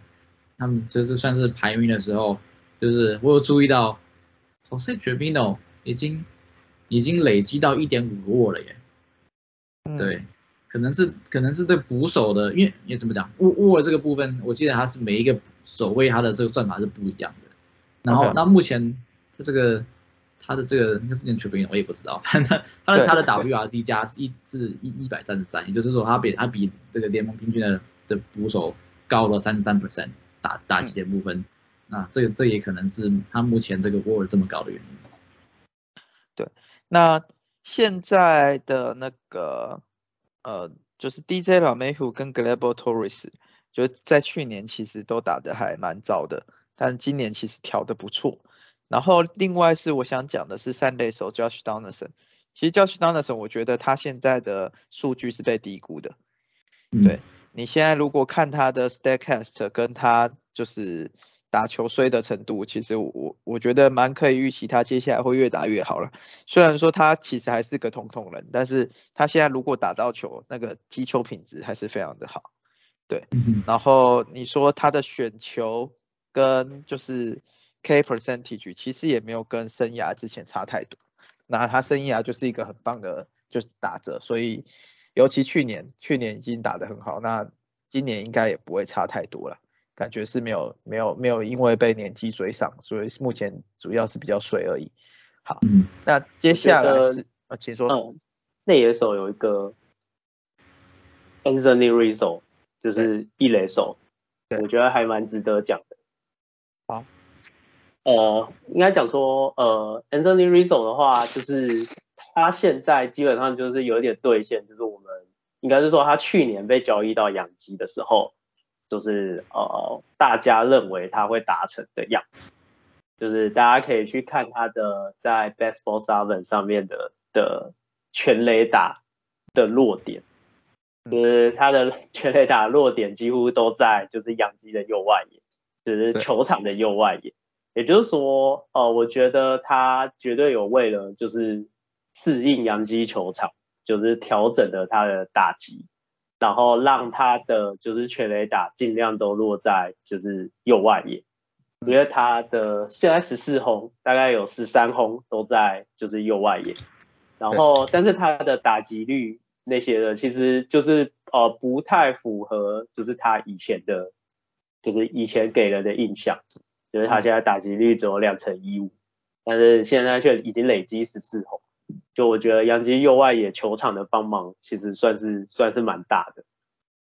他们就是算是排名的时候。就是我有注意到，Jose Trevino 已经已经累积到一点五个沃了耶。对，可能是可能是对捕手的，因为因为怎么讲，沃沃这个部分，我记得他是每一个守卫他的这个算法是不一样的。然后那目前他这个他的这个应该是念 Trevino，我也不知道，反 *laughs* 正他的他的 WRC 加是一至一一百三十三，也就是说他比他比这个联盟平均的的捕手高了三十三 percent 打打击的部分。那这个这也可能是他目前这个 WAR 这么高的原因。对，那现在的那个呃，就是 DJ 老梅虎跟 Global Torres，就在去年其实都打得还蛮糟的，但今年其实调的不错。然后另外是我想讲的是三垒手 Josh Donaldson，其实 Josh Donaldson 我觉得他现在的数据是被低估的。对你现在如果看他的 Statcast 跟他就是。打球衰的程度，其实我我觉得蛮可以预期他接下来会越打越好了。虽然说他其实还是个通通人，但是他现在如果打到球，那个击球品质还是非常的好。对，然后你说他的选球跟就是 K percentage，其实也没有跟生涯之前差太多。那他生涯就是一个很棒的，就是打者，所以尤其去年，去年已经打得很好，那今年应该也不会差太多了。感觉是没有没有没有因为被年纪追上，所以目前主要是比较水而已。好，那接下来是啊，请说。内野手有一个 Anthony Rizzo，就是一垒手，我觉得还蛮值得讲的。好，呃，应该讲说，呃，Anthony Rizzo 的话，就是他现在基本上就是有一点兑现，就是我们应该是说他去年被交易到养鸡的时候。就是呃，大家认为他会达成的样子，就是大家可以去看他的在 Baseball Seven 上面的的全垒打的落点，就是他的全垒打落点几乎都在就是养鸡的右外野，就是球场的右外野，也就是说，呃，我觉得他绝对有为了就是适应洋基球场，就是调整了他的打击。然后让他的就是全垒打尽量都落在就是右外野，因为他的现在十四轰，大概有十三轰都在就是右外野。然后，但是他的打击率那些的，其实就是呃不太符合就是他以前的，就是以前给人的印象，就是他现在打击率只有两成一五，但是现在却已经累积十四轰。就我觉得杨基右外野球场的帮忙，其实算是算是蛮大的。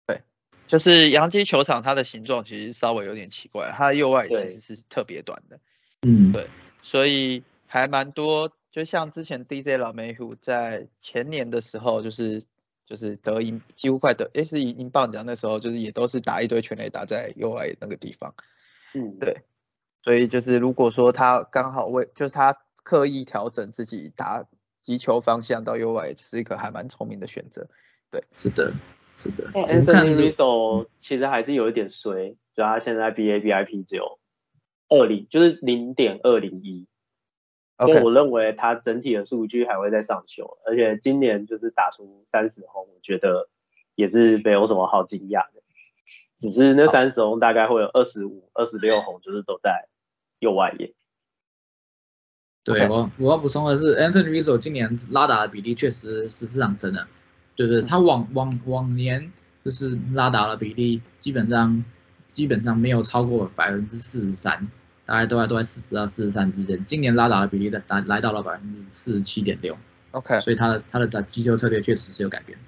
对，就是杨基球场它的形状其实稍微有点奇怪，它的右外野其实是特别短的。嗯，对，所以还蛮多就像之前 DJ 老梅虎在前年的时候，就是就是得英几乎快得，诶是英棒奖那时候，就是也都是打一堆全垒打在右外那个地方。嗯，对，所以就是如果说他刚好为，就是他刻意调整自己打击球方向到右外，是一个还蛮聪明的选择。对，是的，是的。Anthony Rizzo 其实还是有一点衰，就他现在 BABIP 只有二零，就是零点二零一。OK，我认为他整体的数据还会再上修，而且今年就是打出三十轰，我觉得也是没有什么好惊讶的。只是那三十红大概会有二十五、二十六红，就是都在右外野。对我我要补充的是，Anthony Rizzo 今年拉打的比例确实是上升的，就是他往往往年就是拉打的比例基本上基本上没有超过百分之四十三，大概都在都在四十到四十三之间。今年拉打的比例达来到了百分之四十七点六。OK，所以他的他的打击球策略确实是有改变。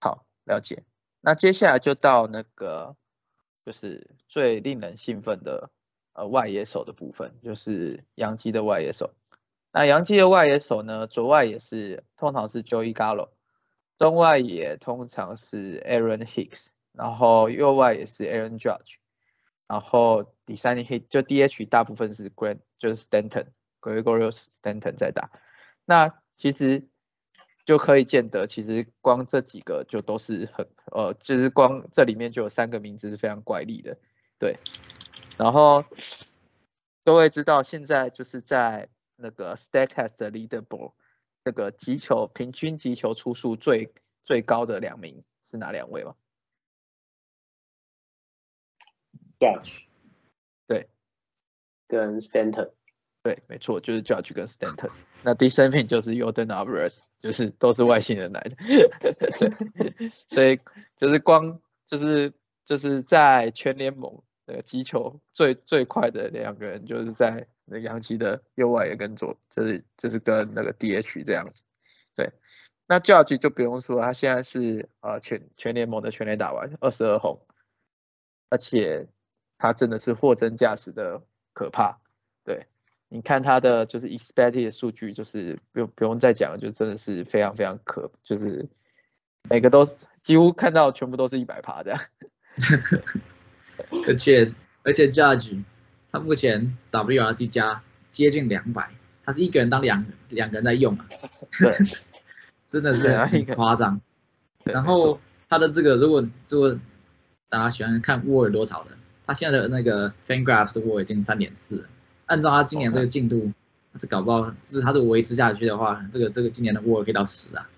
好，了解。那接下来就到那个，就是最令人兴奋的呃外野手的部分，就是洋基的外野手。那洋基的外野手呢，左外也是通常是 Joey Gallo，中外也通常是 Aaron Hicks，然后右外也是 Aaron Judge，然后第三 hit 就 DH 大部分是 Grant 就是 Stanton，Gregorius Stanton 在打。那其实。就可以见得，其实光这几个就都是很呃，就是光这里面就有三个名字是非常怪力的，对。然后各位知道现在就是在那个 Statcast 的 Leaderboard 那个击球平均击球出数最最高的两名是哪两位吗？Judge，对，跟 Stanton。对，没错，就是 Judge 跟 Stanton。那第三名就是 Yordan Alvarez，就是都是外星人来的。*laughs* 所以就是光就是就是在全联盟那个击球最最快的两个人，就是在那洋基的右外野跟左，就是就是跟那个 DH 这样子。对，那 Judge 就不用说，他现在是呃全全联盟的全垒打完二十二轰，而且他真的是货真价实的可怕。对。你看他的就是 expected 的数据，就是不用不用再讲了，就真的是非常非常可，就是每个都是几乎看到全部都是一百趴这样。*laughs* *laughs* 而且而且 Judge 他目前 WRC 加接近两百，他是一个人当两两个人在用啊。对，*laughs* 真的是很夸张。然后他的这个如果如果大家喜欢看 WAR 多少的，他现在的那个 FanGraphs 的 WAR 已经三点四。按照他今年这个进度，这搞不好，就是他如果维持下去的话，这个这个今年的 WAR 可以到十啊。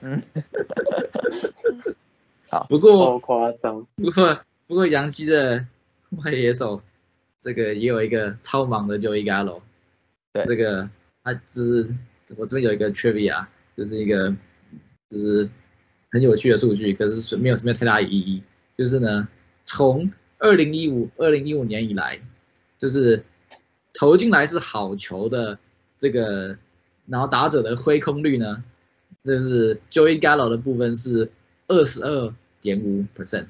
嗯，*laughs* 好，不过超夸张。不过不过杨基的外野手，这个也有一个超忙的 Joey Gallo。对，这个他就是我这边有一个 trivia，就是一个就是很有趣的数据，可是没有什么太大意义。就是呢，从二零一五二零一五年以来，就是。投进来是好球的这个，然后打者的挥空率呢，就是 Joey Gallo 的部分是二十二点五 percent，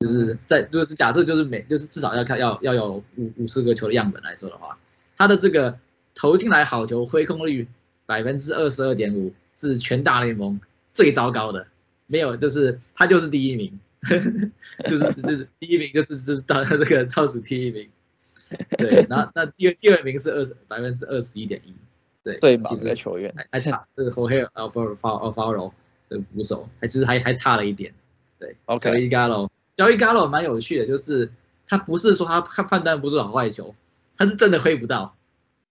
就是在就是假设就是每就是至少要看要要有五五十个球的样本来说的话，他的这个投进来好球挥空率百分之二十二点五是全大联盟最糟糕的，没有就是他就是第一名，*laughs* 就是就是第一名就是就是到这个倒数第一名。对，然后那第二第二名是二十百分之二十一点一，对，最忙的球员还还差，这个 Jorge Alfaro Alfaro 的鼓手还其实还还差了一点，对，OK，交易 Gallo，Gallo 蛮有趣的，就是他不是说他他判断不出好坏球，他是真的挥不到，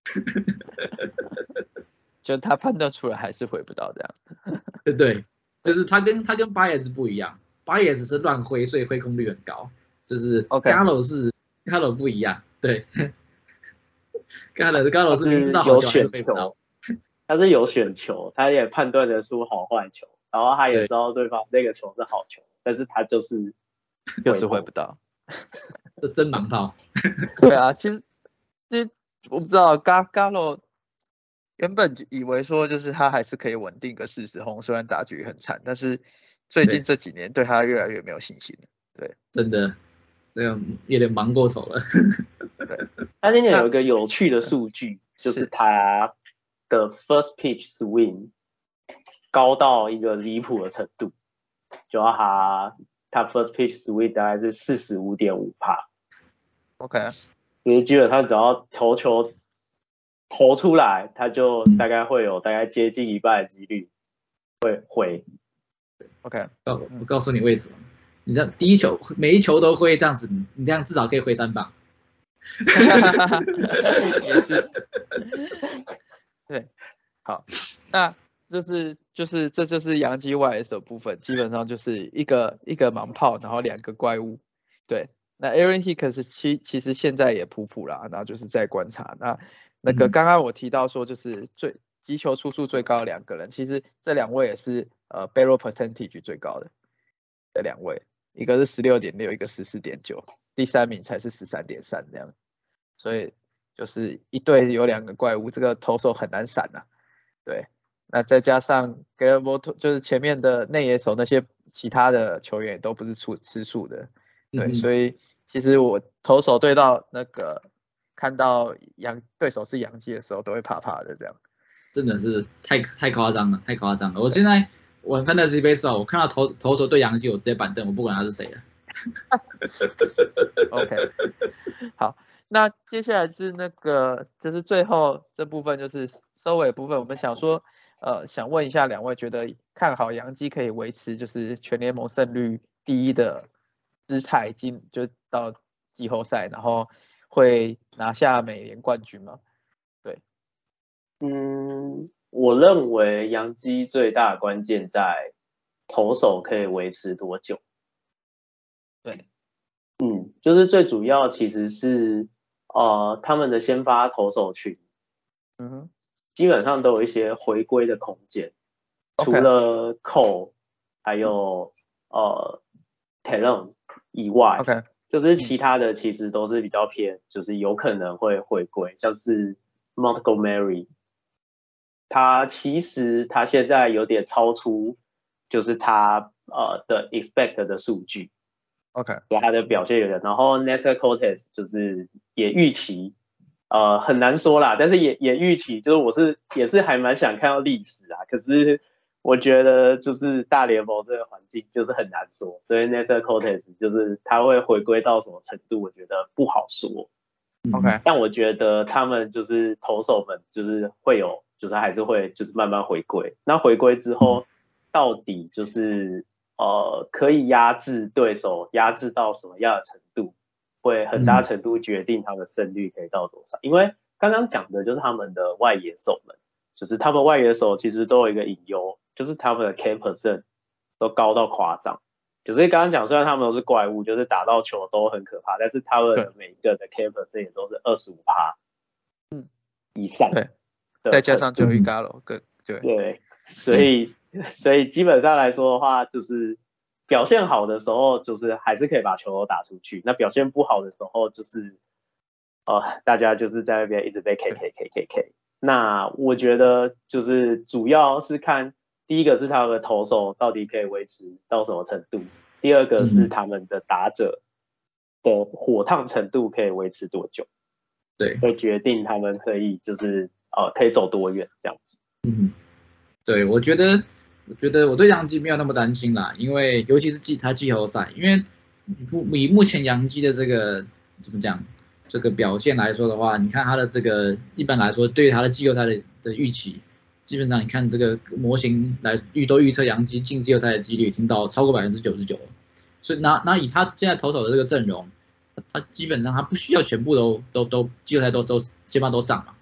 *laughs* 就他判断出来还是挥不到这样，*laughs* 对对，就是他跟他跟 Bias 不一样，Bias 是乱挥，所以挥空率很高，就是 Gallo 是 Gallo 不一样。对，刚才刚老师明知道有选球，他是有选球，他也判断得出好坏球，然后他也知道对方那个球是好球，但是他就是 *laughs* 就是回不到，*laughs* 这真盲套。*laughs* 对啊，其实其实我不知道，嘎嘎罗原本以为说就是他还是可以稳定个四十轰，虽然打局很惨，但是最近这几年对他越来越没有信心了。对，真的。这样有点忙过头了。他今天有一个有趣的数据，就是他的 first pitch swing 高到一个离谱的程度，就要他他 first pitch sweet 大概是四十五点五帕。OK，其实基本上只要投球投出来，他就大概会有大概接近一半的几率会回。OK，告我告诉你为什么？你这样第一球每一球都会这样子，你这样至少可以挥三棒。也是，对，好，那就是就是这就是洋基 YS 的部分，基本上就是一个一个盲炮，然后两个怪物，对，那 Aaron Hicks 其其实现在也普普啦，然后就是在观察，那那个刚刚我提到说就是最击球出数最高的两个人，其实这两位也是呃 barrel percentage 最高的这两位，一个是十六点六，一个十四点九。第三名才是十三点三这样，所以就是一队有两个怪物，这个投手很难闪呐。对，那再加上 g a r b o 就是前面的内野手那些其他的球员也都不是出吃素的，对，所以其实我投手对到那个看到杨对手是杨基的时候，都会怕怕的这样。真的是太太夸张了，太夸张了。我现在我 Fantasy Baseball，我看到投投手对杨基，我直接板凳，我不管他是谁了。OK，*laughs* 好，那接下来是那个，就是最后这部分就是收尾部分，我们想说，呃，想问一下两位，觉得看好杨基可以维持就是全联盟胜率第一的姿态，进就到季后赛，然后会拿下美联冠军吗？对，嗯，我认为杨基最大关键在投手可以维持多久。对，嗯，就是最主要其实是呃他们的先发投手群，嗯哼，基本上都有一些回归的空间，除了 Cole 还有呃 Talon 以外，OK，就是其他的其实都是比较偏，就是有可能会回归，像是 Montgomery，他其实他现在有点超出，就是他呃的 expect 的数据。OK，他的表现有点，然后 Nestor Cortez 就是也预期，呃很难说啦，但是也也预期，就是我是也是还蛮想看到历史啊，可是我觉得就是大联盟这个环境就是很难说，所以 Nestor Cortez 就是他会回归到什么程度，我觉得不好说。OK，但我觉得他们就是投手们就是会有，就是还是会就是慢慢回归，那回归之后到底就是。呃，可以压制对手，压制到什么样的程度，会很大程度决定他的胜率可以到多少。因为刚刚讲的就是他们的外野手们，就是他们外野手其实都有一个隐忧，就是他们的 K percent 都高到夸张。就是刚刚讲，虽然他们都是怪物，就是打到球都很可怕，但是他们的每一个的 K percent 也都是二十五趴，嗯，以上。对，再加上 Joey Gallo，更对对，所以。所以基本上来说的话，就是表现好的时候，就是还是可以把球打出去。那表现不好的时候，就是呃，大家就是在那边一直被 K K K K K。那我觉得就是主要是看第一个是他们的投手到底可以维持到什么程度，第二个是他们的打者的火烫程度可以维持多久，对，会决定他们可以就是呃可以走多远这样子。嗯，对，我觉得。我觉得我对杨基没有那么担心啦，因为尤其是季他季后赛，因为不以目前杨基的这个怎么讲这个表现来说的话，你看他的这个一般来说对于他的季后赛的的预期，基本上你看这个模型来预都预测杨基进季后赛的几率已经到超过百分之九十九了，所以那那以他现在投手的这个阵容，他基本上他不需要全部都都都季后赛都都基本上都上嘛，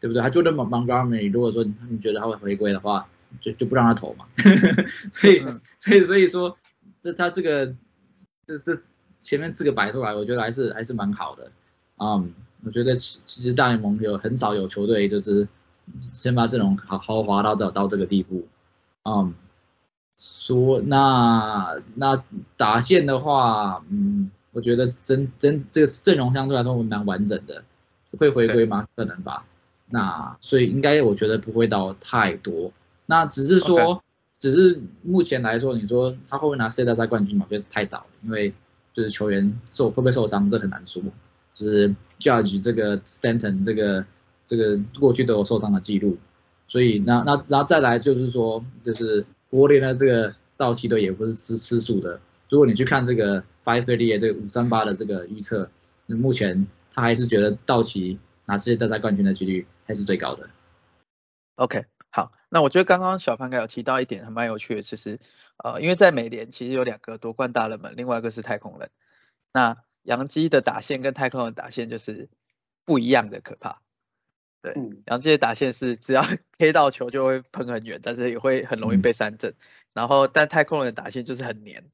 对不对？他就那么 Montgomery，如果说你觉得他会回归的话。就就不让他投嘛，*laughs* 所以所以所以说，这他这个这这前面四个摆出来，我觉得还是还是蛮好的，嗯，我觉得其其实大联盟有很少有球队就是先把阵容豪豪华到到到这个地步，嗯，说那那打线的话，嗯，我觉得真真这个阵容相对来说蛮完整的，会回归吗？可能吧，那所以应该我觉得不会到太多。那只是说，只是目前来说，你说他会不会拿世界大赛冠军嘛？我觉得太早了，因为就是球员受会不会受伤，这很难说。就是 Judge 这个 Stanton 这个这个过去都有受伤的记录，所以那那然后再来就是说，就是国联的这个道奇队也不是吃吃素的。如果你去看这个 Five Thirty 这个五三八的这个预测，那目前他还是觉得道奇拿世界大赛冠军的几率还是最高的。OK，好，那我觉得刚刚小潘哥有提到一点还蛮有趣的，其实呃，因为在美联其实有两个夺冠大热门，另外一个是太空人。那杨基的打线跟太空人打线就是不一样的可怕。对，杨基的打线是只要 *laughs* K 到球就会喷很远，但是也会很容易被三振。然后但太空人的打线就是很黏。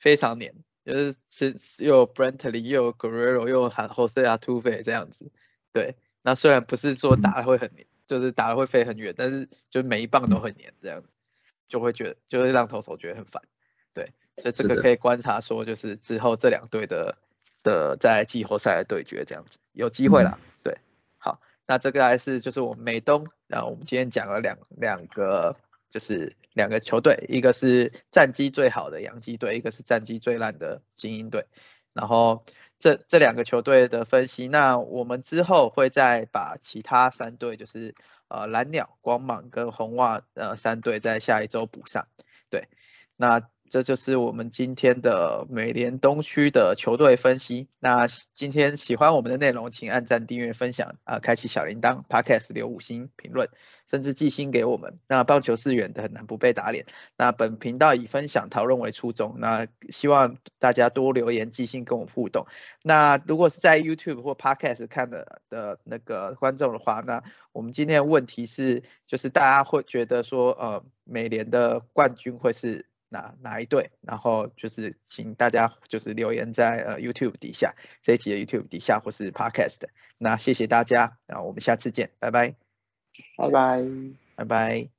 非常黏，就是是又有 Brantley 又有 Guerrero 又有 Jose a t u f e 这样子，对，那虽然不是说打的会很黏，就是打的会飞很远，但是就每一棒都很黏，这样就会觉得就会让投手觉得很烦，对，所以这个可以观察说就是之后这两队的的在季后赛的对决这样子，有机会了，对，好，那这个还是就是我们美东，然后我们今天讲了两两个。就是两个球队，一个是战绩最好的洋基队，一个是战绩最烂的精英队。然后这这两个球队的分析，那我们之后会再把其他三队，就是呃蓝鸟、光芒跟红袜呃三队在下一周补上。对，那。这就是我们今天的美联东区的球队分析。那今天喜欢我们的内容，请按赞、订阅、分享啊，开启小铃铛，Podcast 留五星评论，甚至寄星给我们。那棒球是远的，很难不被打脸。那本频道以分享讨论为初衷，那希望大家多留言、寄信跟我互动。那如果是在 YouTube 或 Podcast 看的的那个观众的话，那我们今天的问题是，就是大家会觉得说，呃，美联的冠军会是？哪哪一队？然后就是请大家就是留言在呃 YouTube 底下这一集的 YouTube 底下或是 Podcast。那谢谢大家，然后我们下次见，拜拜，拜拜，拜拜。